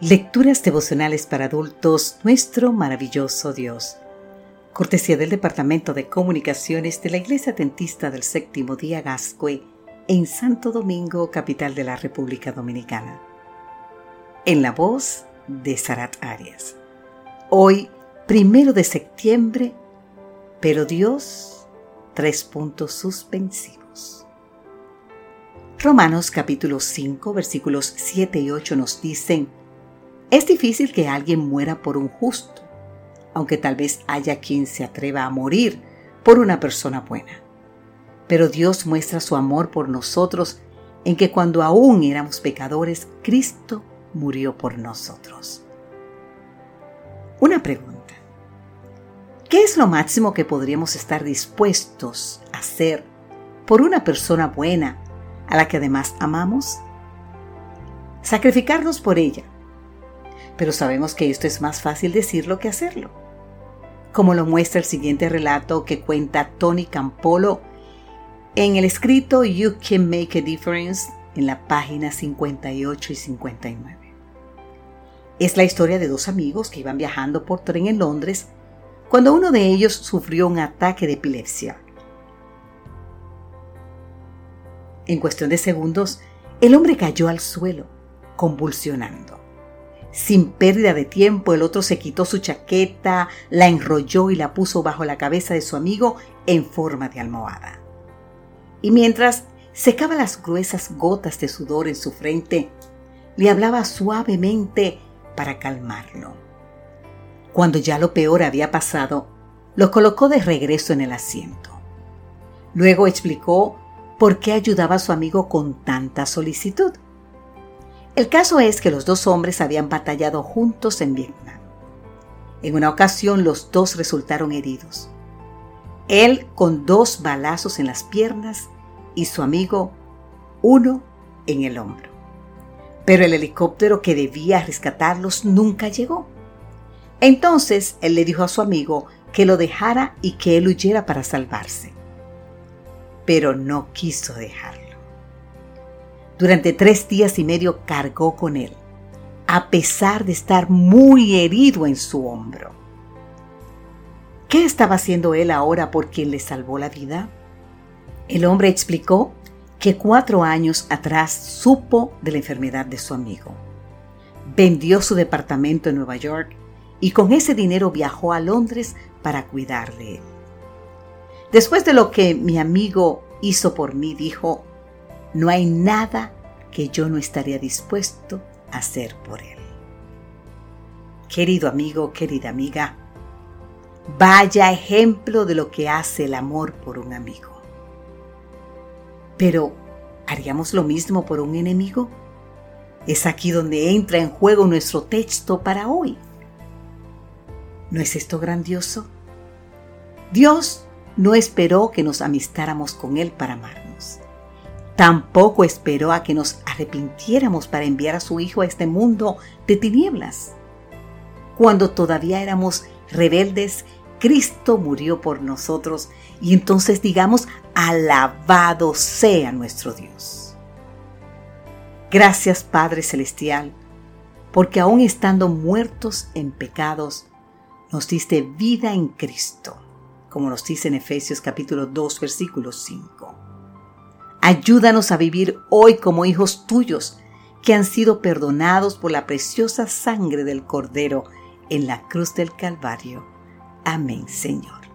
Lecturas devocionales para adultos, nuestro maravilloso Dios. Cortesía del Departamento de Comunicaciones de la Iglesia Dentista del Séptimo Día Gascue en Santo Domingo, capital de la República Dominicana. En la voz de Sarat Arias. Hoy, primero de septiembre, pero Dios, tres puntos suspensivos. Romanos capítulo 5 versículos 7 y 8 nos dicen, es difícil que alguien muera por un justo, aunque tal vez haya quien se atreva a morir por una persona buena. Pero Dios muestra su amor por nosotros en que cuando aún éramos pecadores, Cristo murió por nosotros. Una pregunta. ¿Qué es lo máximo que podríamos estar dispuestos a hacer por una persona buena a la que además amamos? Sacrificarnos por ella pero sabemos que esto es más fácil decirlo que hacerlo. Como lo muestra el siguiente relato que cuenta Tony Campolo en el escrito You Can Make a Difference en la página 58 y 59. Es la historia de dos amigos que iban viajando por tren en Londres cuando uno de ellos sufrió un ataque de epilepsia. En cuestión de segundos, el hombre cayó al suelo, convulsionando. Sin pérdida de tiempo, el otro se quitó su chaqueta, la enrolló y la puso bajo la cabeza de su amigo en forma de almohada. Y mientras secaba las gruesas gotas de sudor en su frente, le hablaba suavemente para calmarlo. Cuando ya lo peor había pasado, lo colocó de regreso en el asiento. Luego explicó por qué ayudaba a su amigo con tanta solicitud. El caso es que los dos hombres habían batallado juntos en Vietnam. En una ocasión los dos resultaron heridos. Él con dos balazos en las piernas y su amigo uno en el hombro. Pero el helicóptero que debía rescatarlos nunca llegó. Entonces él le dijo a su amigo que lo dejara y que él huyera para salvarse. Pero no quiso dejarlo. Durante tres días y medio cargó con él, a pesar de estar muy herido en su hombro. ¿Qué estaba haciendo él ahora por quien le salvó la vida? El hombre explicó que cuatro años atrás supo de la enfermedad de su amigo. Vendió su departamento en Nueva York y con ese dinero viajó a Londres para cuidar de él. Después de lo que mi amigo hizo por mí, dijo, no hay nada que yo no estaría dispuesto a hacer por él. Querido amigo, querida amiga, vaya ejemplo de lo que hace el amor por un amigo. Pero, ¿haríamos lo mismo por un enemigo? Es aquí donde entra en juego nuestro texto para hoy. ¿No es esto grandioso? Dios no esperó que nos amistáramos con Él para amarnos. Tampoco esperó a que nos arrepintiéramos para enviar a su Hijo a este mundo de tinieblas. Cuando todavía éramos rebeldes, Cristo murió por nosotros y entonces digamos, alabado sea nuestro Dios. Gracias Padre Celestial, porque aún estando muertos en pecados, nos diste vida en Cristo, como nos dice en Efesios capítulo 2 versículo 5. Ayúdanos a vivir hoy como hijos tuyos, que han sido perdonados por la preciosa sangre del Cordero en la cruz del Calvario. Amén, Señor.